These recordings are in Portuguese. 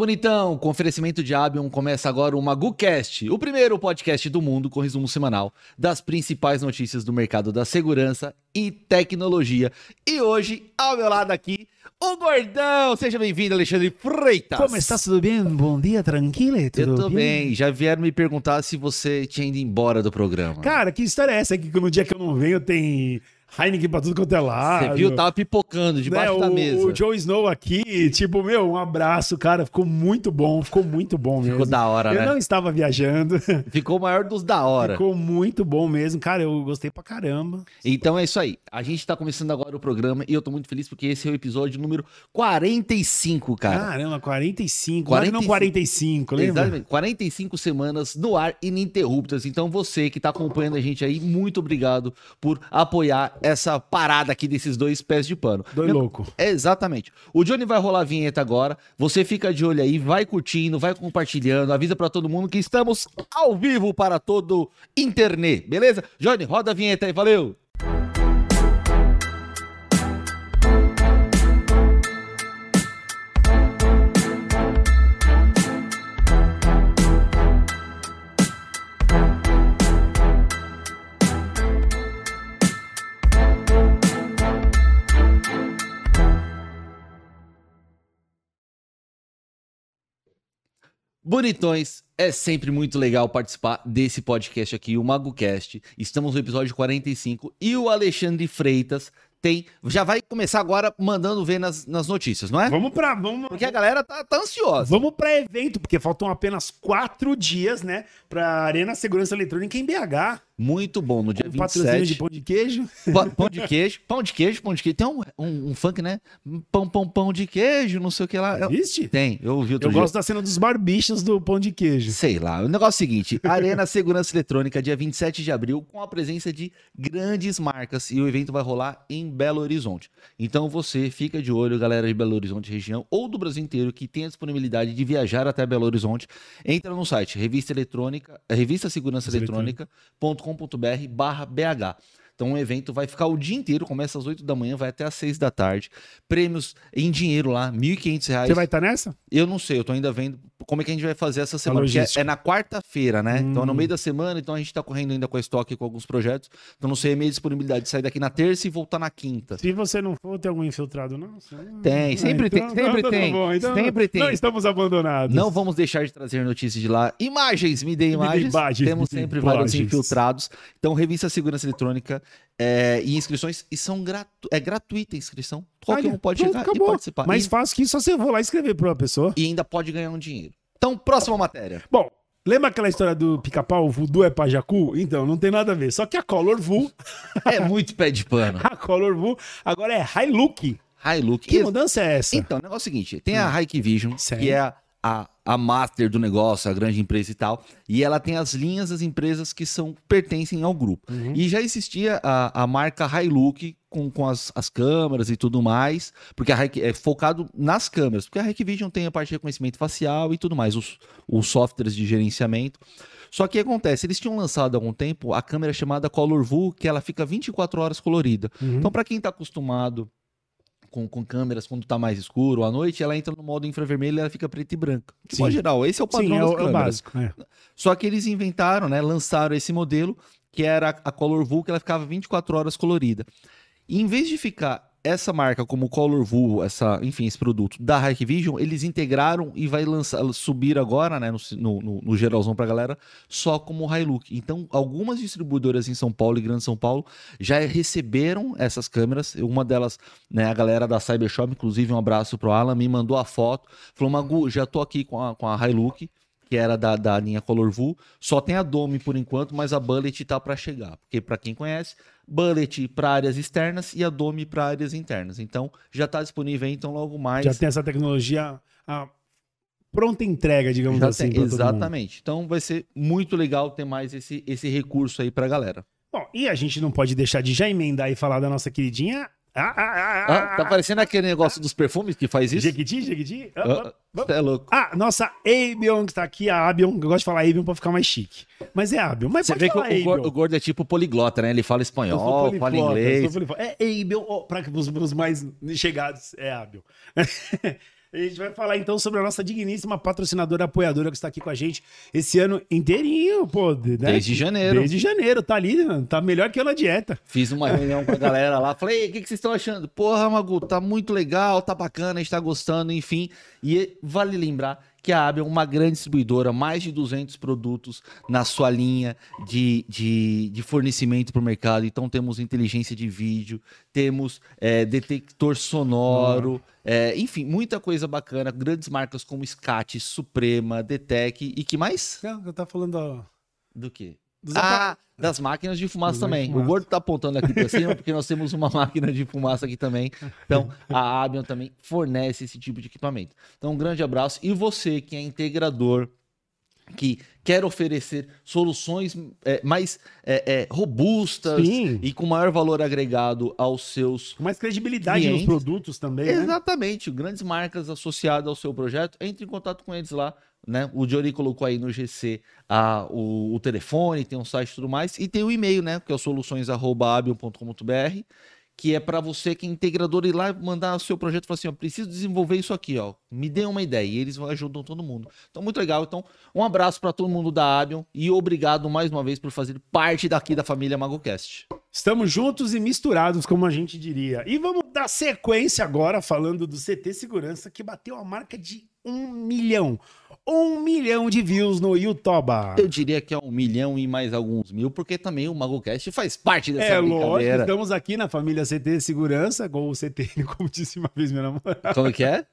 bonitão! Com oferecimento de Abion começa agora o MaguCast, o primeiro podcast do mundo com resumo semanal das principais notícias do mercado da segurança e tecnologia. E hoje, ao meu lado aqui, o Gordão! Seja bem-vindo, Alexandre Freitas! Como está? Tudo bem? Bom dia, tranquilo? Tudo Eu tô bem. Já vieram me perguntar se você tinha ido embora do programa. Cara, que história é essa? Que no dia que eu não venho tem Heineken pra tudo quanto é lado. Você viu? Tava pipocando debaixo né? da mesa. O Joe Snow aqui, tipo, meu, um abraço, cara. Ficou muito bom, ficou muito bom mesmo. Ficou da hora, eu né? não estava viajando. Ficou o maior dos da hora. Ficou muito bom mesmo. Cara, eu gostei pra caramba. Então é isso aí. A gente tá começando agora o programa e eu tô muito feliz porque esse é o episódio número 45, cara. Caramba, 45. 45. Não 45, lembra? Exatamente. 45 semanas no ar ininterruptas. Então você que tá acompanhando a gente aí, muito obrigado por apoiar essa parada aqui desses dois pés de pano. Dois Meu- louco. É, exatamente. O Johnny vai rolar a vinheta agora. Você fica de olho aí, vai curtindo, vai compartilhando, avisa pra todo mundo que estamos ao vivo para todo internet, beleza? Johnny, roda a vinheta aí, valeu! Bonitões, é sempre muito legal participar desse podcast aqui, o MagoCast. Estamos no episódio 45 e o Alexandre Freitas tem. Já vai começar agora mandando ver nas, nas notícias, não é? Vamos pra. Vamos, Porque a galera tá, tá ansiosa. Vamos para evento, porque faltam apenas quatro dias, né? Pra Arena Segurança Eletrônica em BH. Muito bom. No dia patrocínio 27. de pão de queijo. Pão, de queijo, pão de queijo, pão de queijo. Tem um, um, um funk, né? Pão, pão, pão de queijo, não sei o que lá. Existe? Tem, eu ouvi outro Eu dia. gosto da cena dos barbichos do pão de queijo. Sei lá. O negócio é o seguinte: Arena Segurança Eletrônica, dia 27 de abril, com a presença de grandes marcas. E o evento vai rolar em Belo Horizonte. Então você fica de olho, galera de Belo Horizonte região ou do Brasil inteiro que tem a disponibilidade de viajar até Belo Horizonte. Entra no site revista eletrônica, revista segurança eletrônica.com.br barra BH. Então o evento vai ficar o dia inteiro, começa às 8 da manhã, vai até às 6 da tarde. Prêmios em dinheiro lá, 1.500 reais. Você vai estar nessa? Eu não sei, eu tô ainda vendo como é que a gente vai fazer essa semana. Porque é, é na quarta-feira, né? Então é no Hum. meio da semana, então a gente tá correndo ainda com a estoque com alguns projetos. Então não sei a minha disponibilidade de sair daqui na terça e voltar na quinta. Se você não for, tem algum infiltrado, não? Tem, sempre Ah, tem, então- sempre então tá tem, bom, então sempre tem. Não estamos abandonados. Não vamos deixar de trazer notícias de lá. Imagens, me dê dê imagens. imagens, Temos me dê sempre vários imagens. infiltrados. Então, revista Segurança Eletrônica é, e inscrições. E são gratu é gratuita a inscrição. Qualquer Olha, um pode pronto, chegar acabou. e participar. Mais E, fácil que isso, só você vou lá e escrever pra uma pessoa. e ainda pode ganhar um dinheiro. Então, próxima matéria. Bom, lembra aquela história do pica-pau, o voodoo é pra jacu? Então, não tem nada a ver. Só que a Color Vu, É muito pé de pano. a Color Vu, agora é Hilux. Hilux. Que mudança é essa? Então, o negócio é o seguinte: tem a Hikvision, Certo. que é a, a, master do negócio, a grande empresa e tal, e ela tem as linhas das empresas que são pertencem ao grupo. Uhum. E já existia a, a marca Hilux com, com as, as câmeras e tudo mais, porque a Hik, é focado nas câmeras, porque a Hikvision tem a parte de reconhecimento facial e tudo mais, os, os softwares de gerenciamento. Só que o que acontece, eles tinham lançado há algum tempo a câmera chamada Color View, que ela fica 24 horas colorida. Uhum. Então, para quem está acostumado com, com câmeras quando tá mais escuro à noite, ela entra no modo infravermelho e ela fica preta e branca. De modo geral, esse é o padrão Sim, é das o, é o câmeras. básico. é. Só que eles inventaram, né, lançaram esse modelo que era a Color View, que ela ficava 24 horas colorida. E em vez de ficar essa marca como Color View, essa, enfim, esse produto da Hikvision, eles integraram e vai lançar, subir agora, né, no, no, no- geralzão pra galera, só como Hilux. Então, algumas distribuidoras em São Paulo e Grande São Paulo já receberam essas câmeras. Uma delas, né, a galera da Cybershop, inclusive um abraço pro Alan, me mandou a foto, falou, Magu, já tô aqui com a, com a Hilux, que era da, da linha Color View. Só tem a Dome por enquanto, mas a Bullet tá para chegar. Porque para quem conhece, Bullet para áreas externas e a Dome para áreas internas. Então já tá disponível, aí, então logo mais. Já tem essa tecnologia a pronta entrega, digamos já assim. tem. Exatamente. Então vai ser muito legal ter mais esse, esse recurso aí pra galera. Bom, e a gente não pode deixar de já emendar e falar da nossa queridinha. Ah, ah, ah, Ah, tá parecendo aquele negócio dos perfumes que faz isso? Jequiti, Jequiti. Ah, Ah, ah, é louco. Ah, nossa Abion que tá aqui, a Abion. Eu gosto de falar Abion pra ficar mais chique. Mas é Abion. Mas Você vê que o, gordo, o gordo é tipo poliglota, né? Ele fala espanhol, fala inglês. É Abion, ó, para os, os mais chegados, é Abion. A gente vai falar então sobre a nossa digníssima patrocinadora apoiadora que está aqui com a gente esse ano inteirinho, pô. Né? Desde janeiro. Desde janeiro, tá ali, mano. Tá melhor que eu na dieta. Fiz uma reunião com a galera lá, falei, o que, que vocês estão achando? Porra, Magu, tá muito legal, tá bacana, a gente tá gostando, enfim. E vale lembrar que a Abel é uma grande distribuidora, mais de 200 produtos na sua linha de, de, de fornecimento para o mercado. Então temos inteligência de vídeo, temos é, detector sonoro, é, enfim, muita coisa bacana. Grandes marcas como Scat, Suprema, Detec e que mais? Não, eu tava falando... Do quê? Ah, das máquinas de fumaça também. Fumaça. O gordo tá apontando aqui para cima porque nós temos uma máquina de fumaça aqui também. Então, a Abion também fornece esse tipo de equipamento. Então, um grande abraço. E você que é integrador, que quer oferecer soluções é, mais é, é, robustas Sim. e com maior valor agregado aos seus. Com mais credibilidade clientes. nos produtos também. Né? Exatamente. Né? Grandes marcas associadas ao seu projeto, entre em contato com eles lá né? O Johnny colocou aí no GC a, o, o, telefone, tem um site e tudo mais, e tem o e-mail, né? Que é o soluções.abion.com.br, que é para você que é integrador ir lá mandar o seu projeto e falar assim: ó, preciso desenvolver isso aqui, ó. Me dê uma ideia. E eles ajudam todo mundo. Então, muito legal. Então, um abraço para todo mundo da Abion e obrigado mais uma vez por fazer parte daqui da família MagoCast. Estamos juntos e misturados, como a gente diria. E vamos dar sequência agora falando do CT Segurança, que bateu a marca de um milhão um milhão de views no YouTube. Eu diria que é um milhão e mais alguns mil, porque também o MagoCast faz parte dessa é, brincadeira. É lógico, estamos aqui na família CT Segurança, com o CTN, como disse uma vez minha namorada. Como que é?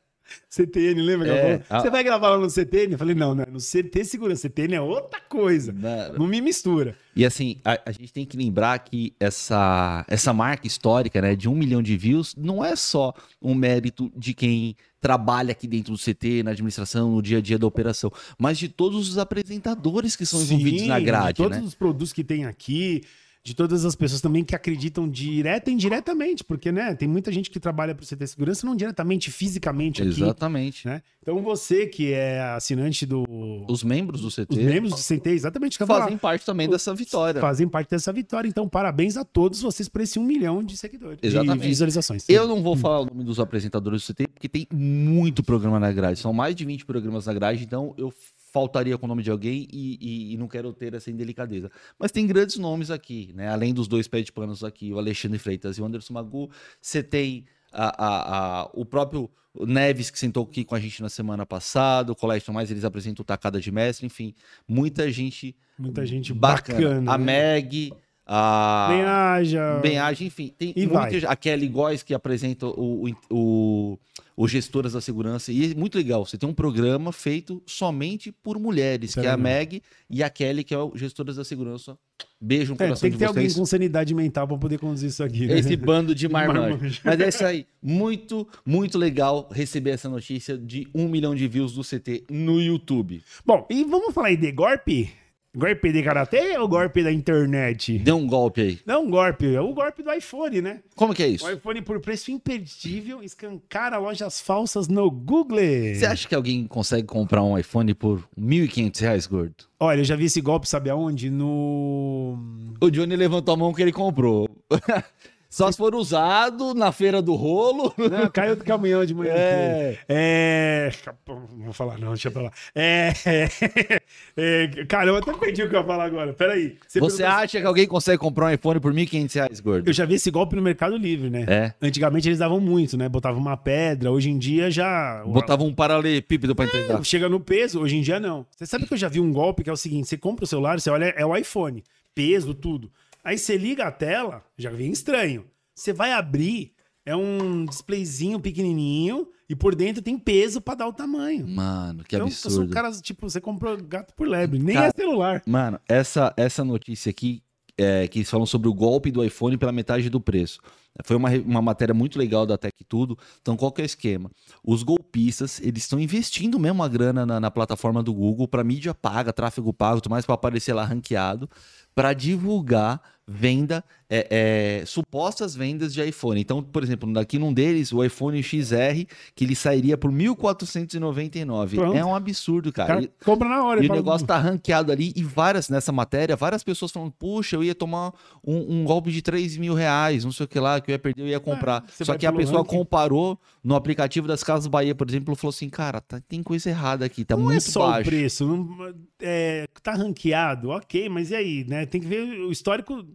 CTN, lembra? É, a... Você vai gravar lá no CTN? Eu falei, não, não, no CT Segurança. CTN é outra coisa. Não, não me mistura. E assim, a, a, gente tem que lembrar que essa, essa marca histórica, né, de um milhão de views, não é só um mérito de quem trabalha aqui dentro do CT, na administração, no dia a dia da operação, mas de todos os apresentadores que são envolvidos Sim, na grade, de todos né? os produtos que tem aqui, de todas as pessoas também que acreditam direta e indiretamente, porque, né, tem muita gente que trabalha para o CT Segurança não diretamente, fisicamente aqui. Exatamente. Né? Então você que é assinante do... Os membros do CT. Os membros do CT, exatamente. Fazem parte também dessa vitória. Fazem parte dessa vitória. Então, parabéns a todos vocês por esse um milhão de seguidores, exatamente. de visualizações. Eu não vou falar o nome dos apresentadores do CT, porque tem muito programa na grade. São mais de 20 programas na grade, então eu faltaria com o nome de alguém e, e, e, não quero ter essa indelicadeza. Mas tem grandes nomes aqui, né? Além dos dois pés de panos aqui, o Alexandre Freitas e o Anderson Magu, você tem a, a, a, o próprio Neves, que sentou aqui com a gente na semana passada, o Colégio Mais, eles apresentam o Tacada de Mestre, enfim, muita gente Muita gente bacana. bacana a né? Meg, a Benhaja, Benhaja enfim, tem e muita, a Kelly Góes que apresenta o, o, o, o Gestoras da Segurança, e é muito legal, você tem um programa feito somente por mulheres, Sério? que é a Meg e a Kelly, que é o Gestoras da Segurança. Beijo no é, coração Tem que ter alguém com sanidade mental para poder conduzir isso aqui. Né? Esse bando de marmanjos. Mas é isso aí. Muito, muito legal receber essa notícia de um milhão de views do CT no YouTube. Bom, e vamos falar aí de golpe? Golpe de karatê ou golpe da internet? Deu um golpe aí. Não um golpe, é o golpe do iPhone, né? Como que é isso? O iPhone por preço imperdível escancara lojas falsas no Google. Você acha que alguém consegue comprar um iPhone por R$ 1.500, gordo? Olha, eu já vi esse golpe, sabe aonde? No. O Johnny levantou a mão que ele comprou. Só se for usado na feira do rolo. Não, caiu do caminhão de manhã. É. é... Não vou falar, não, deixa pra lá. É... é... Cara, eu até perdi o que eu ia falar agora. Peraí. Você, Você acha que alguém consegue comprar um iPhone por R$ 1.500, gordo? Eu já vi esse golpe no Mercado Livre, né? É. Antigamente eles davam muito, né? Botavam uma pedra. Hoje em dia já. Botavam um paralelepípedo pra entregar. É, chega no peso, hoje em dia não. Você sabe que eu já vi um golpe que é o seguinte: você compra o celular, você olha, é o iPhone. Peso, tudo. Aí você liga a tela, já vem estranho. Você vai abrir, é um displayzinho pequenininho e por dentro tem peso para dar o tamanho. Mano, que então, absurdo. São caras, tipo, você comprou gato por lebre, nem Cara, é celular. Mano, essa, essa notícia aqui, é, que eles falam sobre o golpe do iPhone pela metade do preço. Foi uma, uma matéria muito legal da Tech Tudo. Então, qual que é o esquema? Os golpistas, eles estão investindo mesmo a grana na, na plataforma do Google para mídia paga, tráfego pago, tudo mais, para aparecer lá ranqueado, para divulgar venda, é, é, supostas vendas de iPhone. Então, por exemplo, aqui num deles, o iPhone XR, que ele sairia por 1.499. É um absurdo, cara. cara compra na hora. E o negócio tá ranqueado ali e várias, nessa matéria, várias pessoas falando, puxa, eu ia tomar um, um golpe de 3 mil reais, não sei o que lá, que eu ia perder, eu ia comprar. você Só que a pessoa ranking. comparou no aplicativo das Casas Bahia, por exemplo, falou assim, cara, tá- tem coisa errada aqui, tá não muito é só baixo. o preço. Não, é, tá ranqueado, ok, mas e aí, né? Tem que ver o histórico.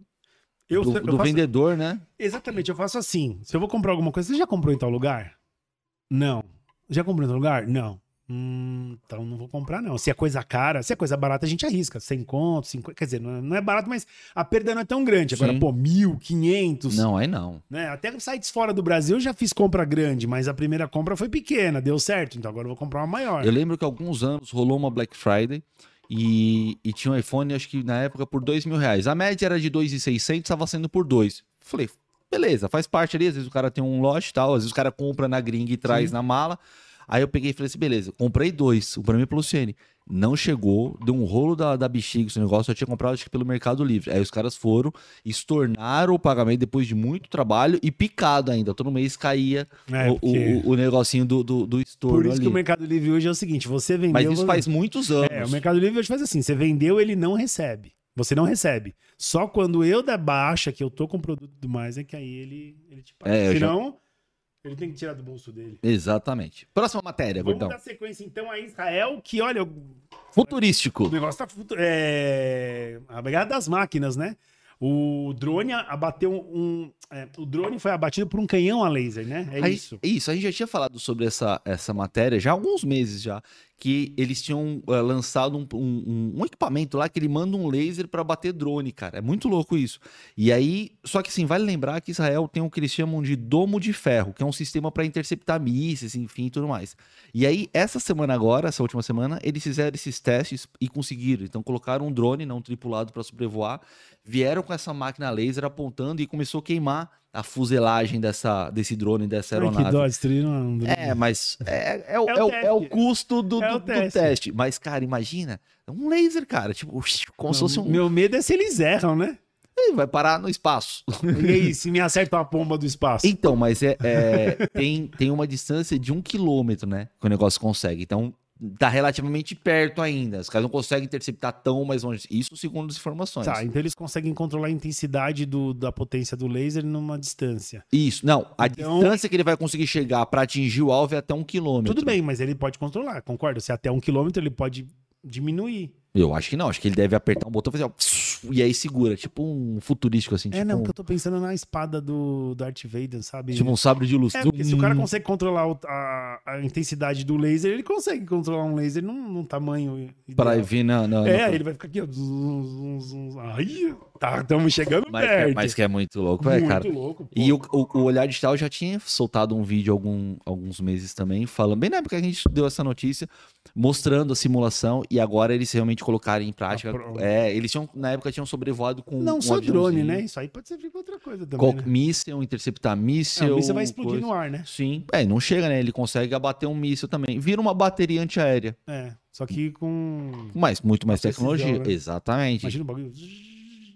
Eu, do eu do faço- vendedor, né? Exatamente, eu faço assim. Se eu vou comprar alguma coisa, você já comprou em tal lugar? Não. Já comprou em tal lugar? Não. Hum, então não vou comprar, não. Se é coisa cara, se é coisa barata, a gente arrisca. 100 contos, 50. Quer dizer, não é, não é barato, mas a perda não é tão grande. Agora, Sim. pô, mil, quinhentos. Não, aí não. Né? Até sites fora do Brasil eu já fiz compra grande, mas a primeira compra foi pequena, deu certo. Então agora eu vou comprar uma maior. Eu lembro que alguns anos rolou uma Black Friday e, e tinha um iPhone, acho que na época, por dois mil reais. A média era de 2,600, estava sendo por dois. Falei, beleza, faz parte ali. Às vezes o cara tem um lote e tal, às vezes o cara compra na gringa e traz Sim. na mala. Aí eu peguei e falei assim, beleza, comprei dois, o pra mim e pelo CN. Não chegou, deu um rolo da, da bexiga esse negócio, eu tinha comprado acho que pelo Mercado Livre. Aí os caras foram, estornaram o pagamento depois de muito trabalho e picado ainda. Todo mês caía É, o, porque- o, o negocinho do, do, do estorno Por isso ali. que o Mercado Livre hoje é o seguinte: você vendeu. Mas isso faz muitos anos. É, o Mercado Livre hoje faz assim: você vendeu, ele não recebe. Você não recebe. Só quando eu der baixa, que eu tô com produto e tudo mais, é que aí ele, ele te paga. É, eu já- Senão, ele tem que tirar do bolso dele. Exatamente. Próxima matéria, Vamos gordão. dar sequência então a Israel, que olha, o Futurístico. negócio tá. futu- É... A brigada das máquinas, né? O drone abateu um. é, o drone foi abatido por um canhão a laser, né? É Aí- isso. Isso, a gente já tinha falado sobre essa, essa matéria já há alguns meses já, que eles tinham eh, lançado um, um- um equipamento lá que ele manda um laser para bater drone, cara. É muito louco isso. E aí, só que assim, vale lembrar que Israel tem o que eles chamam de domo de ferro, que é um sistema para interceptar mísseis, enfim, tudo mais. E aí, essa semana agora, essa última semana, eles fizeram esses testes e conseguiram. Então, colocaram um drone não tripulado para sobrevoar, vieram com essa máquina laser apontando e começou a queimar a fuselagem dessa, desse drone, dessa aeronave. que dó, destruíram um drone. É, mas é, é, o, É o é o- teste. é o custo do, É do- o do teste. teste. Mas, cara, imagina, é um laser, cara. Tipo, como se fosse um. Meu medo é se eles erram, né? Ih, Vai parar no espaço. E aí, se me acerta a pomba do espaço? Então, mas é, é- tem, tem uma distância de um quilômetro, né? Que o negócio consegue. Então, tá relativamente perto ainda. Os caras não conseguem interceptar tão mais longe. Isso segundo as informações. Tá, então eles conseguem controlar a intensidade do- da potência do laser numa distância. Isso, não. A Então- distância que ele vai conseguir chegar pra atingir o alvo é até um quilômetro. Tudo bem, mas ele pode controlar, concorda? Se até um quilômetro ele pode diminuir. Eu acho que não. Acho que ele deve apertar um botão e fazer, ó, e aí segura. Tipo um futurístico, assim. É, tipo não, um- porque eu tô pensando na espada do Darth Vader, sabe? Tipo um sabre de luz. É, porque se o cara Hum, consegue controlar o- a, a intensidade do laser, ele consegue controlar um laser num, num tamanho Pra ideal. vir na. na- É, na- ele vai ficar aqui, ó. zum, zum, zum. Ai, tá, estamos chegando Mas, que perto. é, mas que é muito louco, é, Muito cara. louco. pô. E o, o, o Olhar Digital já tinha soltado um vídeo algum, alguns meses também, falando, bem na época que a gente deu essa notícia, mostrando a simulação, e agora eles realmente colocaram em prática. Ah, pronto. é, eles tinham, na época, tinham sobrevoado com. Não um só drone, né? Isso aí pode servir pra outra coisa também. Qual, né? míssel, interceptar míssel. Não, você vai explodir coisa. no ar, né? Sim. É, não chega, né? Ele consegue abater um míssil também. Vira uma bateria antiaérea. É. Só que com. Mas muito mais tecnologia. né? Exatamente. Imagina o bagulho.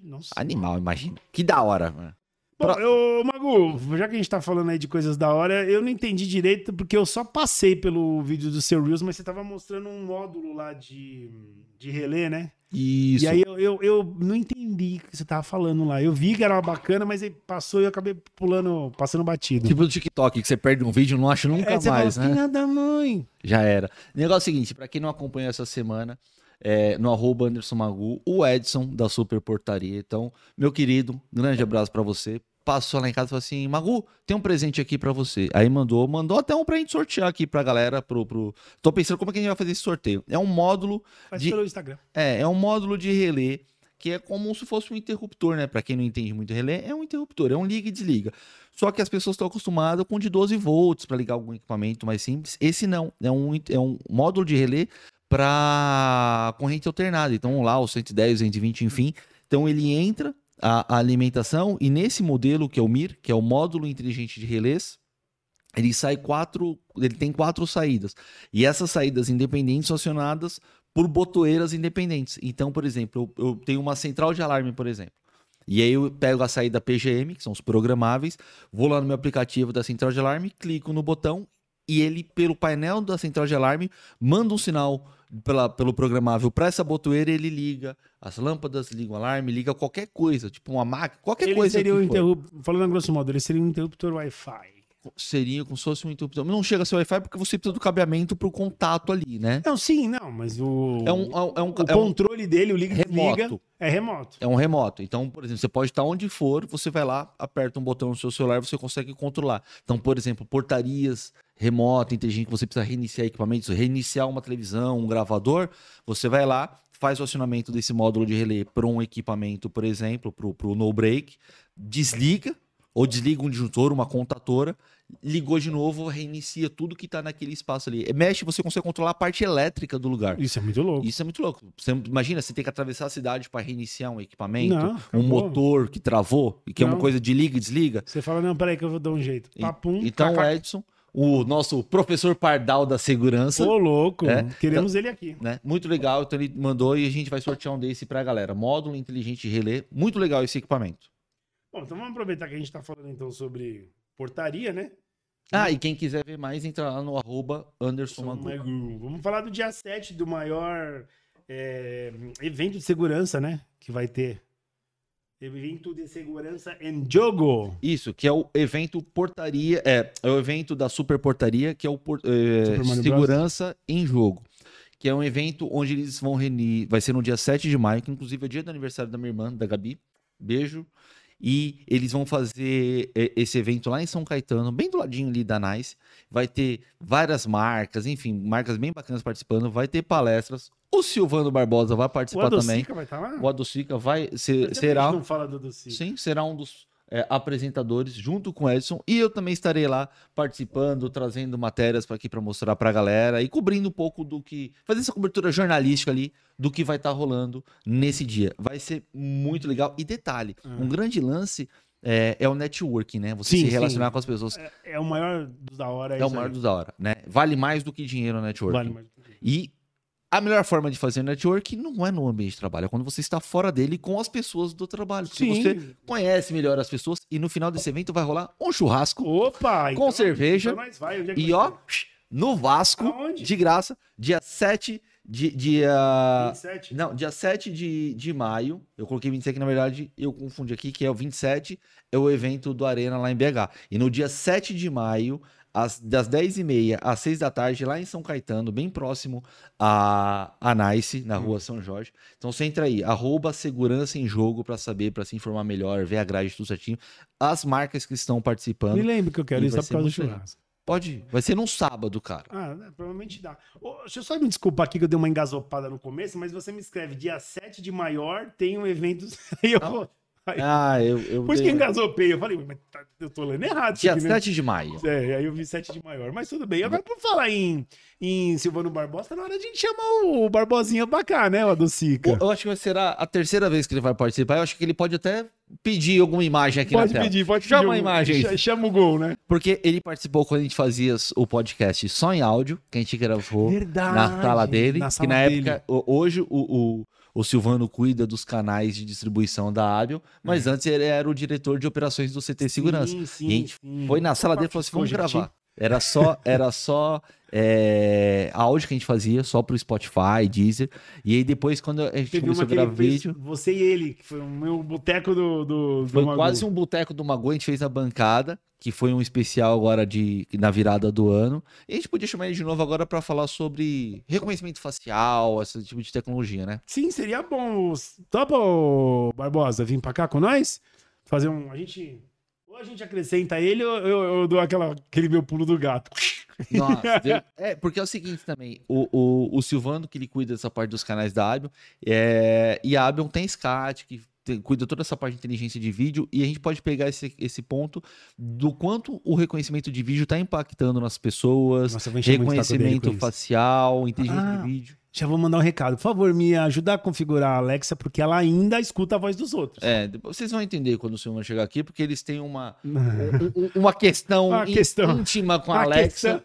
Nossa. Animal, imagina. Que da hora. mano. Bom, eu, Magu, já que a gente tá falando aí de coisas da hora, eu não entendi direito, porque eu só passei pelo vídeo do seu Reels, mas você tava mostrando um módulo lá de, de relé, né? Isso. E aí eu, eu, eu não entendi o que você tava falando lá. Eu vi que era bacana, mas aí passou e eu acabei pulando, passando batido. Tipo do TikTok, que você perde um vídeo e não acha nunca É, você mais, fala, né? filha da mãe. Já era. O negócio é o seguinte, pra quem não acompanhou essa semana, é, no arroba Anderson Magu, o Edson da Super Portaria. Então, meu querido, grande abraço pra você. Passou lá em casa e falou assim: Magu, tem um presente aqui pra você. Aí mandou, mandou até um pra gente sortear aqui pra galera. Pro, pro... Tô pensando como é que a gente vai fazer esse sorteio. É um módulo Faz De- pelo Instagram. É, é um módulo de relé que é como se fosse um interruptor, né? Pra quem não entende muito relé, é um interruptor, é um liga e desliga. Só que as pessoas estão acostumadas com de 12 volts para ligar algum equipamento mais simples. Esse não, é um, é um módulo de relé para corrente alternada. Então lá o 110, 220, enfim. Então ele entra a, a alimentação e nesse modelo que é o MIR, que é o módulo inteligente de relés, ele sai quatro, ele tem quatro saídas. E essas saídas independentes são acionadas por botoeiras independentes. Então, por exemplo, eu, eu tenho uma central de alarme, por exemplo. E aí eu pego a saída PGM, que são os programáveis, vou lá no meu aplicativo da central de alarme, clico no botão e ele, pelo painel da central de alarme, manda um sinal pela, pelo programável para essa botoeira, ele liga as lâmpadas, liga o alarme, liga qualquer coisa, tipo uma máquina, qualquer Ele coisa. seria um interruptor, falando a grosso modo, ele seria um interruptor Wi-Fi. Seria como se fosse um interruptor. Não chega a ser Wi-Fi porque você precisa do cabeamento pro contato ali, né? Não, sim, não, mas o, É um, é um, é um, o é um- controle dele, o liga remoto. é remoto. é um remoto. Então, por exemplo, você pode estar onde for, você vai lá, aperta um botão no seu celular, você consegue controlar. Então, por exemplo, portarias remotas, inteligente, que você precisa reiniciar equipamentos, reiniciar uma televisão, um gravador, você vai lá, faz o acionamento desse módulo de relé para um equipamento, por exemplo, para o no break, desliga ou desliga um disjuntor, uma contatora, ligou de novo, reinicia tudo que está naquele espaço ali. Mexe, você consegue controlar a parte elétrica do lugar. Isso é muito louco. Isso é muito louco. Você imagina, você tem que atravessar a cidade para reiniciar um equipamento, Não, um motor que travou, e que é uma Não. coisa de liga e desliga. Você fala, não, peraí que eu vou dar um jeito. E- Papum, então. Edson, o nosso professor Pardal da segurança, Ô, louco, É, queremos ele aqui. né? Muito legal. Então ele mandou e a gente vai sortear um desse pra galera. Módulo inteligente relé. Muito legal esse equipamento. Bom, então vamos aproveitar que a gente tá falando então sobre portaria, né? Ah, e quem quiser ver mais, entra lá no arroba Anderson. Magu. Vamos falar do dia 7 do maior é, evento de segurança, né? Que vai ter. Evento de segurança em jogo. Isso, que é o evento portaria, é, é o evento da Super Portaria, que é o por- é, Mario Bros. Segurança em Jogo. Que é um evento onde eles vão reunir, vai ser no dia 7 de maio, que inclusive é dia do aniversário da minha irmã, da Gabi. Beijo. E eles vão fazer é, esse evento lá em São Caetano, bem do ladinho ali da Nice. Vai ter várias marcas, enfim, marcas bem bacanas participando. Vai ter palestras. O Silvano Barbosa vai O participar também. Adocica vai estar lá? O Adocica vai ser, será. não fala do Adocica. Sim, será um dos é, apresentadores junto com o Edson. E eu também estarei lá participando, trazendo matérias para aqui para mostrar para a galera e cobrindo um pouco do que. fazer essa cobertura jornalística ali do que vai estar rolando nesse dia. Vai ser muito legal. E detalhe: Ah. um grande lance é, é o networking, né? Você Sim, se relacionar sim. com as pessoas. É, é o maior dos da hora. É, o isso maior aí. dos da hora, né? Vale mais do que dinheiro o networking. Vale mais. E a melhor forma de fazer network não é no ambiente de trabalho, é quando você está fora dele com as pessoas do trabalho. Se você conhece melhor as pessoas e no final desse evento vai rolar um churrasco Opa! com cerveja Então vai. É e ó, no Vasco, Aonde? de graça, dia 7 de dia 27? não, dia 7 de, de maio. Eu coloquei 27 que na verdade eu confundi aqui, que é o 27, é o evento do Arena lá em BH. E no dia 7 de maio, às, das 10h30 às 6 da tarde, lá em São Caetano, bem próximo a, a Nice, na rua São Jorge. Então você entra aí, arroba segurança em jogo para saber, para se informar melhor, ver a grade tudo certinho. As marcas que estão Me participando. lembro que eu quero ir só por causa do churrasco. Pode, vai ser num sábado, cara. Ah, né, provavelmente dá. Ô, deixa eu só me desculpar aqui que eu dei uma engasopada no começo, mas você me escreve dia 7 de maior tem um evento. Aí eu vou. Aí, Ah, eu. eu por isso que dei- engasopei. Eu falei, mas tá- eu tô lendo errado. Dia aqui, né? 7 de maio. É, aí eu vi 7 de maior, mas tudo bem. Agora, por falar em, em Silvano Barbosa, tá na hora de a gente chamar o Barbosinha pra cá, né, o Adocica? Eu acho que vai ser a, terceira vez que ele vai participar. Eu acho que ele pode até pedir alguma imagem aqui Pode na tela. pedir, pode Chama pedir. a imagem ch- Chama o gol, né? Porque ele participou quando a gente fazia o podcast só em áudio, que a gente gravou Verdade. na sala dele. na que sala na dele. época, hoje o, o, o Silvano cuida dos canais de distribuição da Abion, mas antes ele era o diretor de operações do CT Segurança. Sim, sim, E a gente sim. Foi na sala dele e falou assim: vamos gravar. Era só, era só é, áudio que a gente fazia, só pro Spotify, Deezer. E aí depois, quando a gente Teve começou uma a fez, vídeo, você e ele, que foi o meu boteco do, do, do foi Magu. quase um boteco do Magu, a gente fez na bancada, que foi um especial agora de na virada do ano. E a gente podia chamar ele de novo agora para falar sobre reconhecimento facial, esse tipo de tecnologia, né? Sim, seria bom. Topa, Barbosa, vir pra cá com nós? Fazer um. A gente. Ou a gente acrescenta ele ou eu, eu dou aquela, aquele meu pulo do gato. Nossa, é, porque é o seguinte também, o, o, o Silvano, que ele cuida dessa parte dos canais da Abion, é, e a Abion tem SCAT, que tem- cuida toda essa parte de inteligência de vídeo, e a gente pode pegar esse, esse ponto do quanto o reconhecimento de vídeo está impactando nas pessoas, Nossa, reconhecimento facial, inteligência Ah. de vídeo. Já vou mandar um recado. Por favor, me ajudar a configurar a Alexa, porque ela ainda escuta a voz dos outros. É, vocês vão entender quando o Silvano chegar aqui, porque eles têm uma, um- um- uma questão, Uma questão. íntima com a Uma Alexa. questão.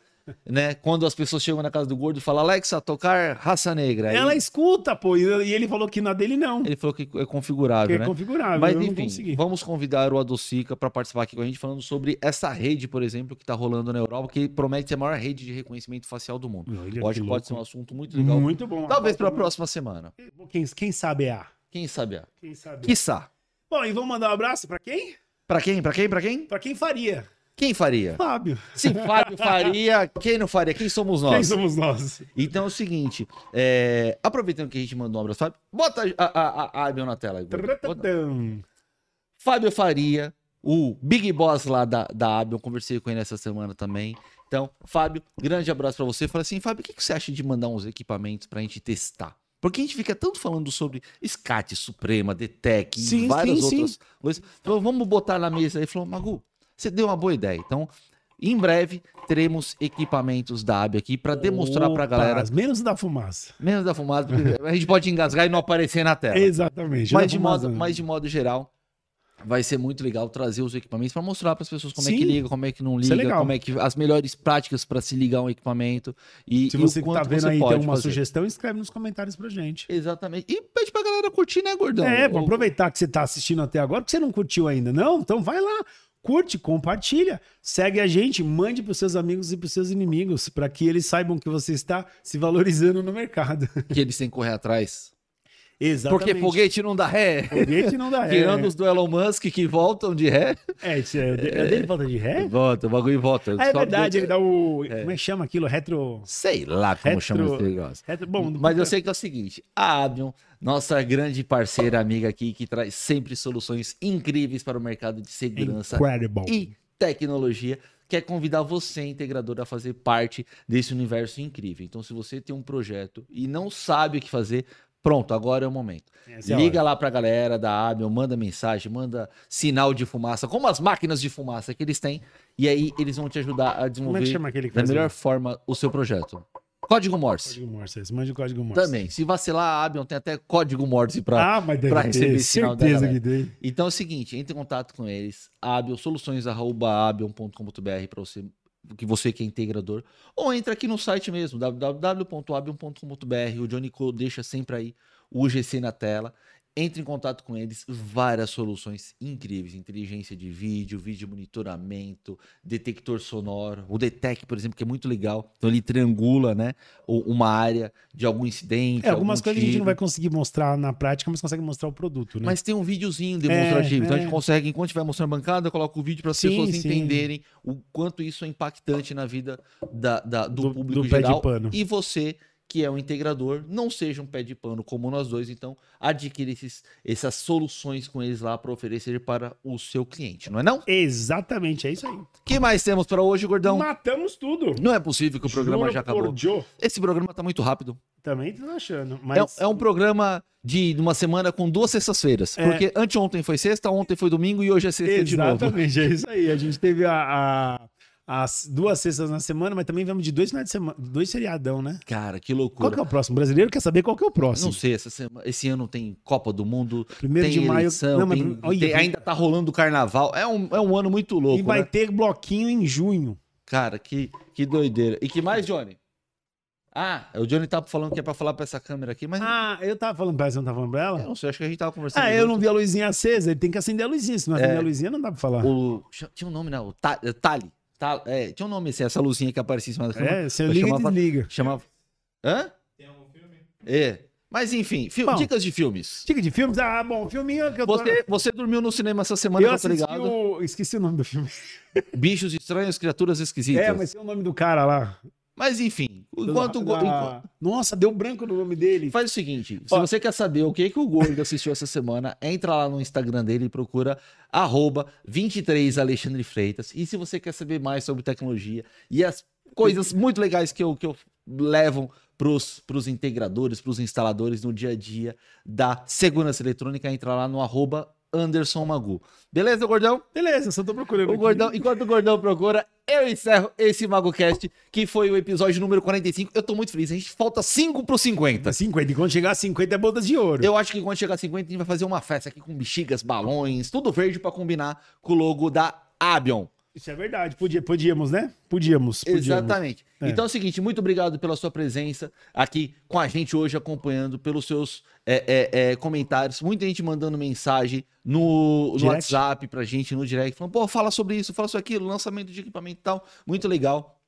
Né? Quando as pessoas chegam na casa do gordo e falam, Alexa, tocar raça negra. Ela escuta, pô, e ele falou que na dele não. Ele falou que é Que configurável, é né? configurável. Mas eu não enfim, vamos convidar o Adocica para participar aqui com a gente, falando sobre essa rede, por exemplo, que está rolando na Europa, que promete ser a maior rede de reconhecimento facial do mundo. Olha, Eu acho que que pode ser um assunto muito legal. Muito bom. Talvez para a próxima semana. Quem, quem sabe é A. Quem sabe? ah, Quem sabe? Quiçá. Bom, e vamos mandar um abraço pra quem? Para quem? Para quem? Para quem? Pra quem faria. Quem faria? Fábio. Se Fábio faria, quem não faria? Quem somos Quem nós? somos nós? Então é o seguinte, é, aproveitando que a gente mandou um abraço, Fábio, bota a, a, a, a Abion na tela. Bota-. Fábio Faria, o Big Boss lá da, da Abion, conversei com ele essa semana também. Então, Fábio, grande abraço pra você. Fala assim, Fábio, o que, que você acha de mandar uns equipamentos pra gente testar? Porque a gente fica tanto falando sobre SCAT, Suprema, DTEC e Sim, várias sim, sim. outras coisas. Então, vamos botar na mesa aí. Ele falou, Magu, você deu uma boa ideia. Então, em breve, teremos equipamentos da Abio aqui pra demonstrar pra Opa, galera, Menos da fumaça. menos da fumaça, a gente pode engasgar e não aparecer na tela. Exatamente. Mas de, modo, mas de modo geral, vai ser muito legal trazer os equipamentos para mostrar para as pessoas como é que Sim. liga, como é que não é liga, legal. como é que as melhores práticas para se ligar um equipamento e, Se você que tá quanto vendo você aí tem uma fazer. sugestão, escreve nos comentários pra gente. Exatamente. E pede pra galera curtir, né, gordão? É, vamos aproveitar que você tá assistindo até agora, porque você não curtiu ainda, não? Então vai lá, curte, compartilha, segue a gente, mande pros seus amigos e pros seus inimigos, para que eles saibam que você está se valorizando no mercado. que eles têm que correr atrás. Exatamente. Porque foguete não dá ré. Foguete não dá ré. Tirando os do Elon Musk que voltam de ré. É, isso é, é o dele falta de ré? Volta, o bagulho volta. Ah, é verdade, ele dá o... Como é que chama aquilo? Retro... Sei lá como Retro- chama esse negócio. retro... Bom, Mas eu sei que é o seguinte, a Abion, nossa grande parceira amiga aqui, que traz sempre soluções incríveis para o mercado de segurança Incredible. e tecnologia, quer convidar você, integrador, a fazer parte desse universo incrível. Então, se você tem um projeto e não sabe o que fazer, pronto, agora é o momento. Essa é Liga hora. lá pra galera da Abion, manda mensagem, manda sinal de fumaça, como as máquinas de fumaça que eles têm, e aí eles vão te ajudar a é desenvolver que da melhor forma o seu projeto. Código Morse. Código Morse? Esse manja o código Morse. Também. Se vacilar, a Abion tem até código Morse pra. Ah, pra ter, receber esse sinal certeza que tem. Então é o seguinte, entre em contato com eles, abion, soluções@abion.com.br para você que você que é integrador, ou entra aqui no site mesmo, www.abion.com.br. O Johnny Co deixa sempre aí o UGC na tela. Entre em contato com eles, várias soluções incríveis, inteligência de vídeo, vídeo monitoramento, detector sonoro, o Detec, por exemplo, que é muito legal. Então ele triangula, né, uma área de algum incidente, É, algumas algum coisas a gente tiro. não vai conseguir mostrar na prática, mas consegue mostrar o produto, né? Mas tem um videozinho demonstrativo. É, então a é. gente consegue, enquanto estiver mostrando a bancada, coloca o vídeo para as pessoas sim. entenderem o quanto isso é impactante na vida da- da- do, Do- público do pé de geral. pano. E você, que é um integrador, não seja um pé de pano como nós dois. Então, adquire esses, essas soluções com eles lá para oferecer para o seu cliente, não é não? Exatamente, é isso aí. que mais temos para hoje, gordão? Matamos tudo. Não é possível que o programa Juro já acabou. Joe. Esse programa tá muito rápido. Também tô achando. É- Mas É, um programa de uma semana com duas sextas-feiras. É. Porque anteontem foi sexta, ontem foi domingo e hoje é sexta de novo. Exatamente, é isso aí. A gente teve a, a- as duas sextas na semana, mas também vamos de dois finais de semana, dois seriadão, né? Cara, que Qual loucura. que é o próximo? O brasileiro quer saber qual que é o próximo. Não sei, essa sema- esse ano tem Copa do Mundo, Primeiro tem de maio. eleição, Não, mas- tem- olha, tem- ainda tá rolando o carnaval. É um, é um ano muito louco, E vai né? ter bloquinho em junho. Cara, que, que doideira. E que mais, Johnny? Ah, o Johnny tá falando que é pra falar pra essa câmera aqui, mas Ah, eu tava falando pra ela, você não tava falando pra eu ela? não sei, acho que a gente tava conversando. Ah, eu não vi a luzinha acesa, ele tem que acender a luzinha. Se não acender a luzinha, não dá pra falar. É. O, tinha um nome, não, o Ta- é, Tali. Ta- é, tinha um nome assim, essa luzinha que aparecia em cima da câmera. É, você eu liga chamava- e desliga. Chamava. Hã? Tem algum filme? É. Mas enfim, fi- Bom. dicas de filmes. Dica de filmes? Ah, bom, filminho que eu tô... Você, você dormiu no cinema essa semana, eu eu tô assisti ligado? o... Esqueci o nome do filme. Bichos estranhos, criaturas esquisitas. É, mas tem o nome do cara lá. Mas enfim, enquanto, o Da- Go- da- enquanto- Nossa, deu branco no nome dele. Faz o seguinte, se Ó. você quer saber o que, que o Gordo assistiu essa semana, entra lá no Instagram dele e procura arroba 23 Alexandre Freitas. E se você quer saber mais sobre tecnologia e as coisas muito legais que eu, que eu levam pros, pros integradores, pros instaladores no dia a dia da segurança eletrônica, entra lá no arroba Anderson Magu. Beleza, Gordão? Beleza, só tô procurando O aqui. gordão, enquanto o Gordão procura, eu encerro esse MagoCast, que foi o episódio número 45. Eu tô muito feliz. A gente falta 5 pro 50. 50. E quando chegar a 50 é bodas de ouro. Eu acho que quando chegar a 50, a gente vai fazer uma festa aqui com bexigas, balões, tudo verde pra combinar com o logo da Abion. Isso é verdade. Podia, podíamos, né? Podíamos. podíamos. Exatamente. É. Então é o seguinte, muito obrigado pela sua presença aqui com a gente hoje, acompanhando, pelos seus é, é, é, comentários. Muita gente mandando mensagem no, no? WhatsApp pra gente, no direct, falando, pô, fala sobre isso, fala sobre aquilo, lançamento de equipamento e tal. Muito legal.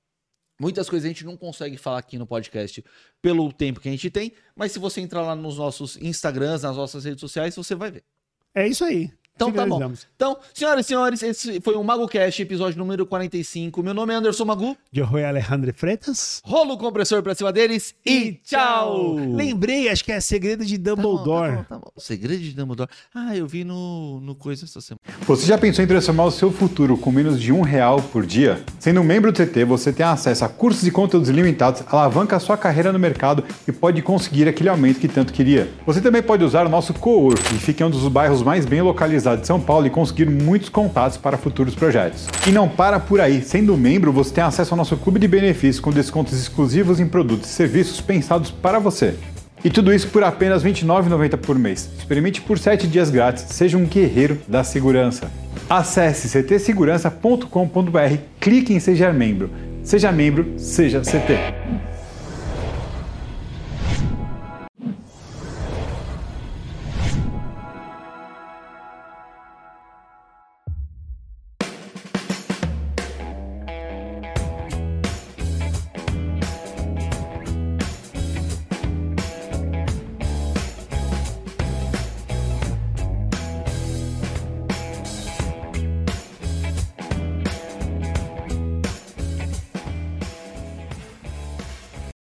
Muitas coisas a gente não consegue falar aqui no podcast pelo tempo que a gente tem, mas se você entrar lá nos nossos Instagrams, nas nossas redes sociais, você vai ver. É isso aí. Então tá bom. Então, senhoras e senhores, esse foi o MagoCast, episódio número 45. Meu nome é Anderson Magu. Eu sou Alejandro Freitas. Rola o compressor pra cima deles e tchau! Lembrei, acho que é segredo de Tá bom, Dumbledore. Tá bom, tá bom. Segredo de Dumbledore. Ah, eu vi no, no coisa essa semana. Você já pensou em transformar o seu futuro com menos de um real por dia? Sendo um membro do TT, você tem acesso a cursos e conteúdos ilimitados, alavanca a sua carreira no mercado e pode conseguir aquele aumento que tanto queria. Você também pode usar o nosso co-work, que fica em um dos bairros mais bem localizados de São Paulo e conseguir muitos contatos para futuros projetos. E não para por aí, sendo membro, você tem acesso ao nosso clube de benefícios com descontos exclusivos em produtos e serviços pensados para você. E tudo isso por apenas R$ 29,90 por mês. Experimente por 7 dias grátis. Seja um guerreiro da segurança. Acesse ctsegurança.com.br, clique em Seja Membro. Seja membro, seja CT.